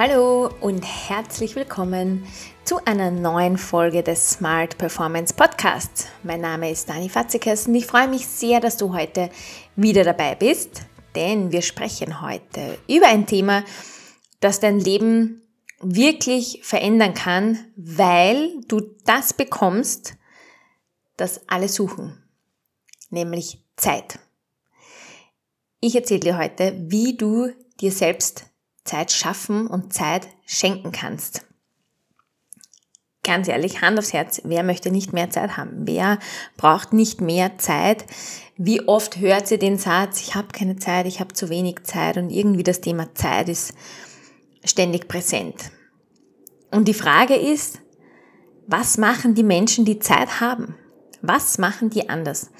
Hallo und herzlich willkommen zu einer neuen Folge des Smart Performance Podcasts. Mein Name ist Dani Fatzekes und ich freue mich sehr, dass du heute wieder dabei bist, denn wir sprechen heute über ein Thema, das dein Leben wirklich verändern kann, weil du das bekommst, das alle suchen, nämlich Zeit. Ich erzähle dir heute, wie du dir selbst Zeit schaffen und Zeit schenken kannst. Ganz ehrlich, Hand aufs Herz, wer möchte nicht mehr Zeit haben? Wer braucht nicht mehr Zeit? Wie oft hört sie den Satz, ich habe keine Zeit, ich habe zu wenig Zeit und irgendwie das Thema Zeit ist ständig präsent. Und die Frage ist, was machen die Menschen, die Zeit haben? Was machen die anders?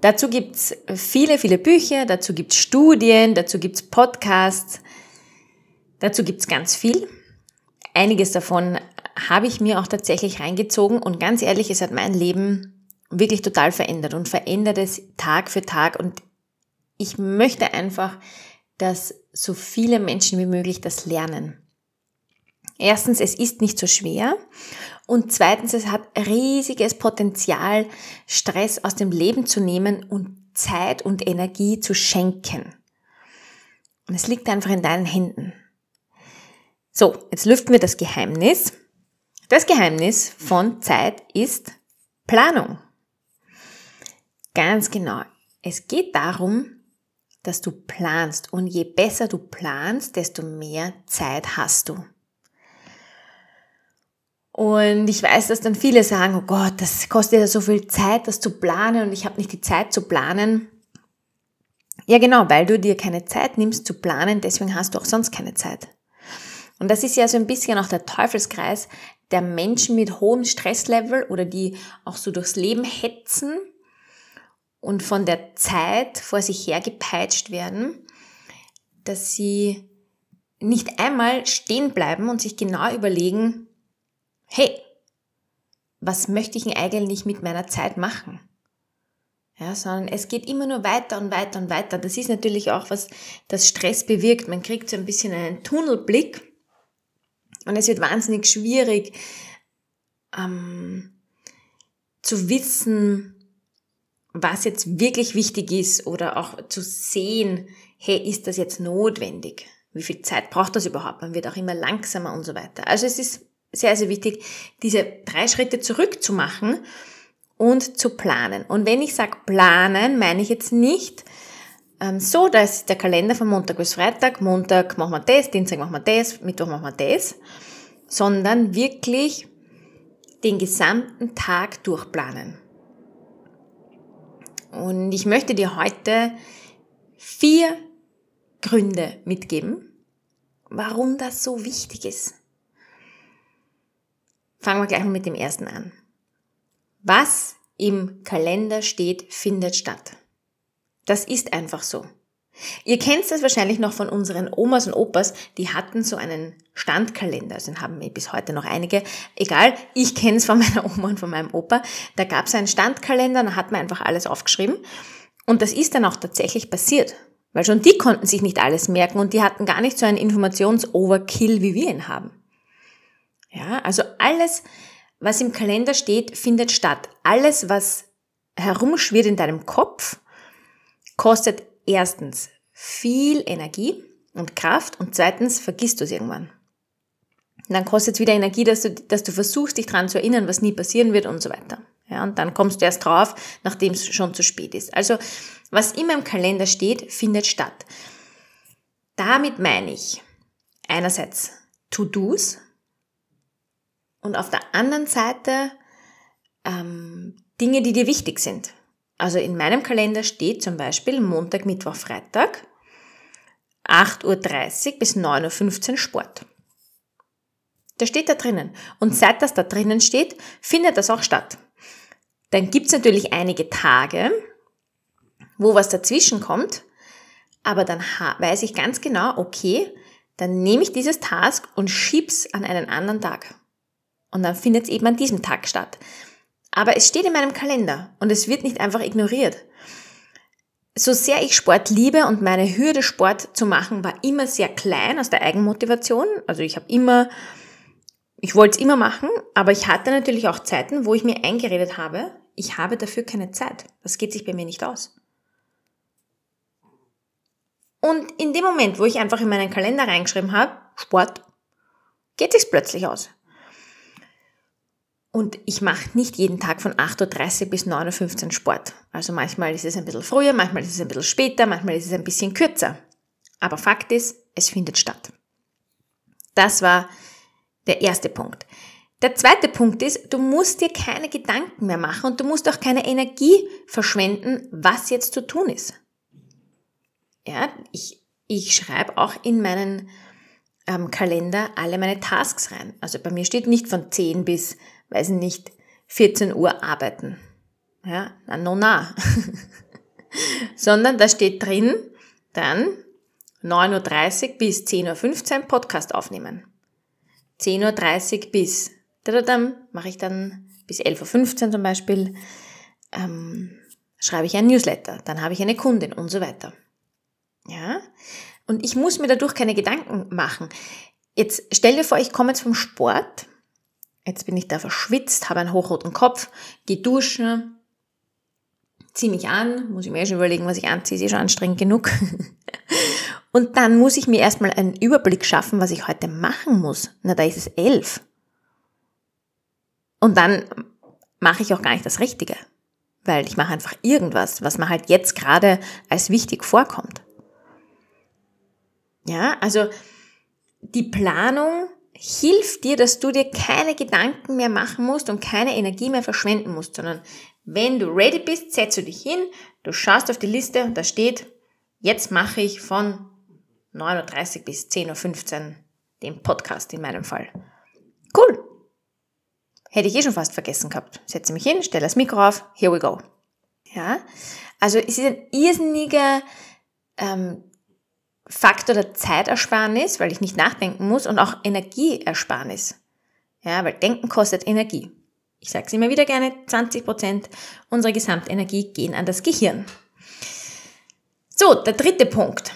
Dazu gibt's viele, viele Bücher, dazu gibt's Studien, dazu gibt's Podcasts, Dazu gibt's ganz viel. Einiges davon habe ich mir auch tatsächlich reingezogen und ganz ehrlich, es hat mein Leben wirklich total verändert und verändert es Tag für Tag und ich möchte einfach, dass so viele Menschen wie möglich das lernen. Erstens, es ist nicht so schwer und zweitens, es hat riesiges Potenzial, Stress aus dem Leben zu nehmen und Zeit und Energie zu schenken. Und es liegt einfach in deinen Händen. So, jetzt lüften wir das Geheimnis. Das Geheimnis von Zeit ist Planung. Ganz genau. Es geht darum, dass du planst. Und je besser du planst, desto mehr Zeit hast du. Und ich weiß, dass dann viele sagen, oh Gott, das kostet ja so viel Zeit, das zu planen und ich habe nicht die Zeit zu planen. Ja genau, weil du dir keine Zeit nimmst zu planen, deswegen hast du auch sonst keine Zeit. Und das ist ja so ein bisschen auch der Teufelskreis der Menschen mit hohem Stresslevel oder die auch so durchs Leben hetzen und von der Zeit vor sich hergepeitscht werden, dass sie nicht einmal stehen bleiben und sich genau überlegen, hey, was möchte ich denn eigentlich mit meiner Zeit machen? Ja, sondern es geht immer nur weiter und weiter und weiter. Das ist natürlich auch was, das Stress bewirkt. Man kriegt so ein bisschen einen Tunnelblick und es wird wahnsinnig schwierig ähm, zu wissen, was jetzt wirklich wichtig ist oder auch zu sehen, hey, ist das jetzt notwendig? Wie viel Zeit braucht das überhaupt? Man wird auch immer langsamer und so weiter. Also es ist sehr, sehr wichtig, diese drei Schritte zurückzumachen und zu planen. Und wenn ich sage planen, meine ich jetzt nicht, so, da ist der Kalender von Montag bis Freitag. Montag machen wir das, Dienstag machen wir das, Mittwoch machen wir das. Sondern wirklich den gesamten Tag durchplanen. Und ich möchte dir heute vier Gründe mitgeben, warum das so wichtig ist. Fangen wir gleich mal mit dem ersten an. Was im Kalender steht, findet statt. Das ist einfach so. Ihr kennt das wahrscheinlich noch von unseren Omas und Opas, die hatten so einen Standkalender, also den haben wir bis heute noch einige. Egal, ich kenne es von meiner Oma und von meinem Opa. Da gab es einen Standkalender, da hat man einfach alles aufgeschrieben. Und das ist dann auch tatsächlich passiert. Weil schon die konnten sich nicht alles merken und die hatten gar nicht so einen Informations-Overkill, wie wir ihn haben. Ja, also alles, was im Kalender steht, findet statt. Alles, was herumschwirrt in deinem Kopf, kostet erstens viel Energie und Kraft und zweitens vergisst du es irgendwann. Dann kostet es wieder Energie, dass du, dass du versuchst, dich dran zu erinnern, was nie passieren wird und so weiter. Ja, und dann kommst du erst drauf, nachdem es schon zu spät ist. Also, was immer im Kalender steht, findet statt. Damit meine ich einerseits To-Dos und auf der anderen Seite ähm, Dinge, die dir wichtig sind. Also in meinem Kalender steht zum Beispiel Montag, Mittwoch, Freitag 8.30 Uhr bis 9.15 Uhr Sport. Das steht da drinnen. Und seit das da drinnen steht, findet das auch statt. Dann gibt's natürlich einige Tage, wo was dazwischen kommt, aber dann weiß ich ganz genau, okay, dann nehme ich dieses Task und schieb's an einen anderen Tag. Und dann findet es eben an diesem Tag statt. Aber es steht in meinem Kalender und es wird nicht einfach ignoriert. so sehr ich Sport liebe und meine Hürde Sport zu machen war immer sehr klein aus der Eigenmotivation. Also ich habe immer, ich wollte es immer machen, aber ich hatte natürlich auch Zeiten, wo ich mir eingeredet habe, ich habe dafür keine Zeit. Das geht sich bei mir nicht aus. Und in dem Moment, wo ich einfach in meinen Kalender reingeschrieben habe, Sport, geht sich's plötzlich aus. Und ich mache nicht jeden Tag von 8.30 Uhr bis 9.15 Uhr Sport. Also manchmal ist es ein bisschen früher, manchmal ist es ein bisschen später, manchmal ist es ein bisschen kürzer. Aber Fakt ist, es findet statt. Das war der erste Punkt. Der zweite Punkt ist, du musst dir keine Gedanken mehr machen und du musst auch keine Energie verschwenden, was jetzt zu tun ist. Ja, ich, ich schreibe auch in meinen ähm, Kalender alle meine Tasks rein. Also bei mir steht nicht von 10 bis weiß ich nicht, 14 Uhr arbeiten. Ja, na, no, na. Sondern da steht drin, dann 9.30 Uhr bis 10.15 Uhr Podcast aufnehmen. 10.30 Uhr bis, mache ich dann bis 11.15 Uhr zum Beispiel, ähm, schreibe ich ein Newsletter, dann habe ich eine Kundin und so weiter. Ja, und ich muss mir dadurch keine Gedanken machen. Jetzt stell dir vor, ich komme jetzt vom Sport Jetzt bin ich da verschwitzt, habe einen hochroten Kopf, gehe duschen, ziehe mich an, muss ich mir eh schon überlegen, was ich anziehe, ist eh schon anstrengend genug. Und dann muss ich mir erstmal einen Überblick schaffen, was ich heute machen muss. Na, da ist es elf. Und dann mache ich auch gar nicht das Richtige. Weil ich mache einfach irgendwas, was mir halt jetzt gerade als wichtig vorkommt. Ja, also die Planung hilft dir, dass du dir keine Gedanken mehr machen musst und keine Energie mehr verschwenden musst, sondern wenn du ready bist, setzt du dich hin, du schaust auf die Liste und da steht, jetzt mache ich von 9.30 Uhr bis 10.15 Uhr den Podcast in meinem Fall. Cool. Hätte ich eh schon fast vergessen gehabt. Setze mich hin, stelle das Mikro auf, here we go. Ja, also es ist ein irrsinniger ähm, Faktor der Zeitersparnis, weil ich nicht nachdenken muss und auch Energieersparnis. Ja, weil Denken kostet Energie. Ich sage es immer wieder gerne, 20 Prozent unserer Gesamtenergie gehen an das Gehirn. So, der dritte Punkt.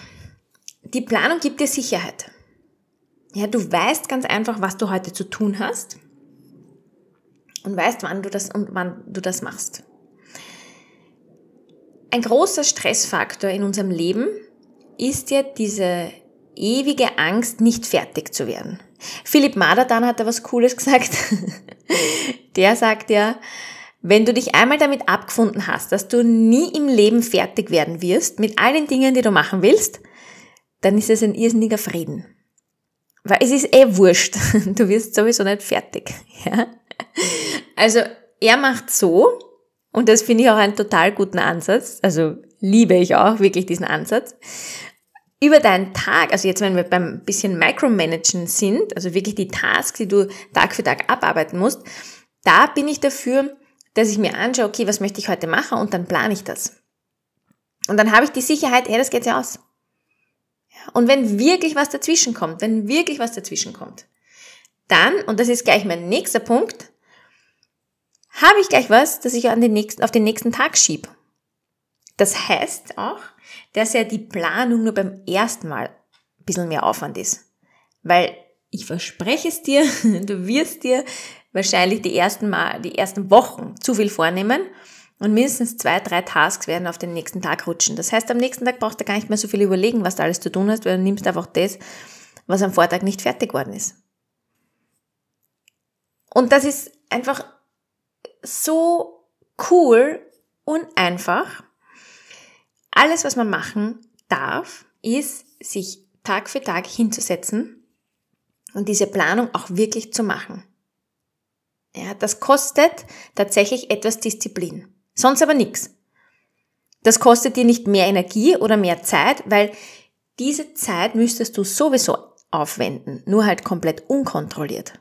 Die Planung gibt dir Sicherheit. Ja, du weißt ganz einfach, was du heute zu tun hast und weißt, wann du das und wann du das machst. Ein großer Stressfaktor in unserem Leben ist ja diese ewige Angst, nicht fertig zu werden. Philipp Maderdan hat da was Cooles gesagt. Der sagt ja, wenn du dich einmal damit abgefunden hast, dass du nie im Leben fertig werden wirst mit all den Dingen, die du machen willst, dann ist es ein irrsinniger Frieden. Weil es ist eh wurscht. Du wirst sowieso nicht fertig. Ja? Also er macht so, und das finde ich auch einen total guten Ansatz, also liebe ich auch wirklich diesen Ansatz über deinen Tag, also jetzt wenn wir beim bisschen Micromanagen sind, also wirklich die Tasks, die du Tag für Tag abarbeiten musst, da bin ich dafür, dass ich mir anschaue, okay, was möchte ich heute machen und dann plane ich das. Und dann habe ich die Sicherheit, hey, das geht ja aus. Und wenn wirklich was dazwischen kommt, wenn wirklich was dazwischen kommt, dann, und das ist gleich mein nächster Punkt, habe ich gleich was, das ich an den nächsten, auf den nächsten Tag schiebe. Das heißt auch, dass ja die Planung nur beim ersten Mal ein bisschen mehr Aufwand ist. Weil ich verspreche es dir, du wirst dir wahrscheinlich die ersten Mal, die ersten Wochen zu viel vornehmen und mindestens zwei, drei Tasks werden auf den nächsten Tag rutschen. Das heißt, am nächsten Tag brauchst du gar nicht mehr so viel überlegen, was du alles zu tun hast, weil du nimmst einfach das, was am Vortag nicht fertig worden ist. Und das ist einfach so cool und einfach alles, was man machen darf, ist, sich Tag für Tag hinzusetzen und diese Planung auch wirklich zu machen. Ja, das kostet tatsächlich etwas Disziplin. Sonst aber nichts. Das kostet dir nicht mehr Energie oder mehr Zeit, weil diese Zeit müsstest du sowieso aufwenden, nur halt komplett unkontrolliert.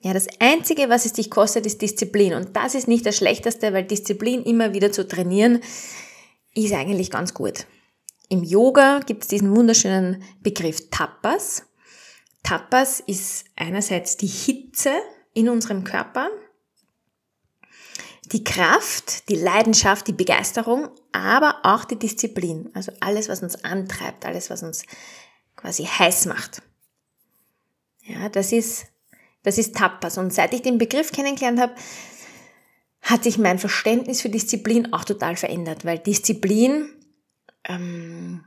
Ja, das Einzige, was es dich kostet, ist Disziplin. Und das ist nicht das Schlechteste, weil Disziplin immer wieder zu trainieren, ist eigentlich ganz gut. Im Yoga gibt es diesen wunderschönen Begriff Tapas. Tapas ist einerseits die Hitze in unserem Körper. die Kraft, die Leidenschaft, die Begeisterung, aber auch die Disziplin. Also alles, was uns antreibt, alles, was uns quasi heiß macht. Ja, das ist, das ist Tapas. Und seit ich den Begriff kennengelernt habe, hat sich mein Verständnis für Disziplin auch total verändert, weil Disziplin ähm,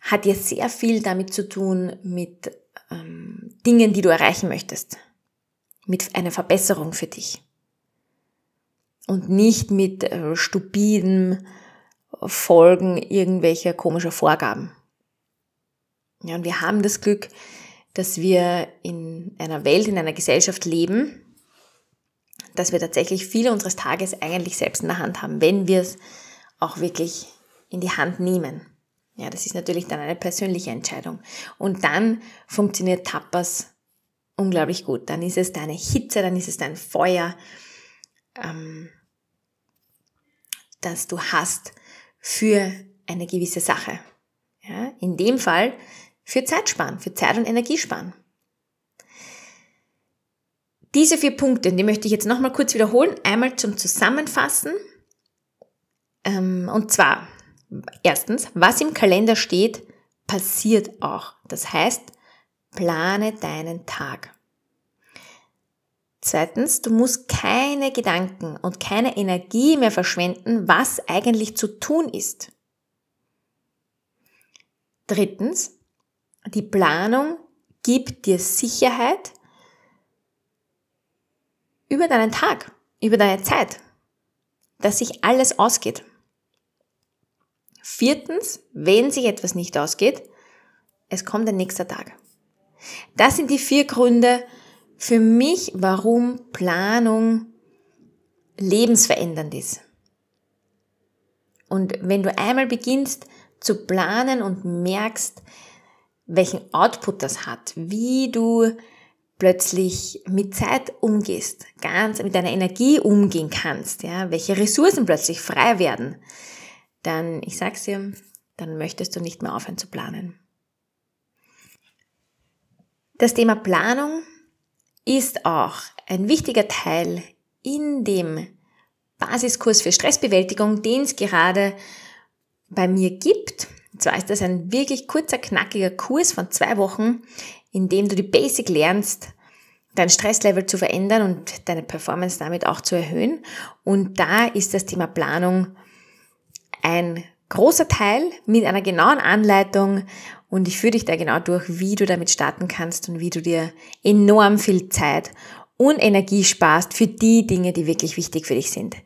hat ja sehr viel damit zu tun mit ähm, Dingen, die du erreichen möchtest, mit einer Verbesserung für dich und nicht mit äh, stupiden Folgen irgendwelcher komischer Vorgaben. Ja, und wir haben das Glück, dass wir in einer Welt, in einer Gesellschaft leben, dass wir tatsächlich viele unseres Tages eigentlich selbst in der Hand haben, wenn wir es auch wirklich in die Hand nehmen. Ja, das ist natürlich dann eine persönliche Entscheidung. Und dann funktioniert Tapas unglaublich gut. Dann ist es deine Hitze, dann ist es dein Feuer. Ähm, das du hast für eine gewisse Sache. Ja, in dem Fall für Zeitsparen, für Zeit- und Energiesparen. Diese vier Punkte, die möchte ich jetzt nochmal kurz wiederholen. Einmal zum Zusammenfassen. Ähm, und zwar, erstens, was im Kalender steht, passiert auch. Das heißt, plane deinen Tag. Zweitens, du musst keine Gedanken und keine Energie mehr verschwenden, was eigentlich zu tun ist. Drittens, die Planung gibt dir Sicherheit über deinen Tag, über deine Zeit, dass sich alles ausgeht. Viertens, wenn sich etwas nicht ausgeht, es kommt ein nächster Tag. Das sind die vier Gründe, für mich, warum Planung lebensverändernd ist. Und wenn du einmal beginnst zu planen und merkst, welchen Output das hat, wie du plötzlich mit Zeit umgehst, ganz mit deiner Energie umgehen kannst, ja, welche Ressourcen plötzlich frei werden, dann, ich sag's dir, dann möchtest du nicht mehr aufhören zu planen. Das Thema Planung ist auch ein wichtiger Teil in dem Basiskurs für Stressbewältigung, den es gerade bei mir gibt. Und zwar ist das ein wirklich kurzer, knackiger Kurs von zwei Wochen, in dem du die Basic lernst, dein Stresslevel zu verändern und deine Performance damit auch zu erhöhen. Und da ist das Thema Planung ein großer Teil mit einer genauen Anleitung und ich führe dich da genau durch, wie du damit starten kannst und wie du dir enorm viel Zeit und Energie sparst für die Dinge, die wirklich wichtig für dich sind.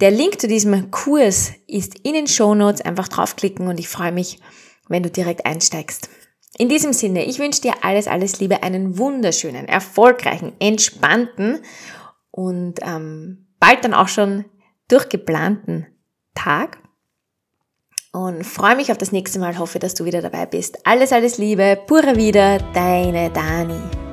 Der Link zu diesem Kurs ist in den Show Notes. Einfach draufklicken und ich freue mich, wenn du direkt einsteigst. In diesem Sinne, ich wünsche dir alles, alles Liebe, einen wunderschönen, erfolgreichen, entspannten und ähm, bald dann auch schon durchgeplanten Tag und freue mich auf das nächste Mal. Hoffe, dass du wieder dabei bist. Alles, alles Liebe, pura wieder, deine Dani.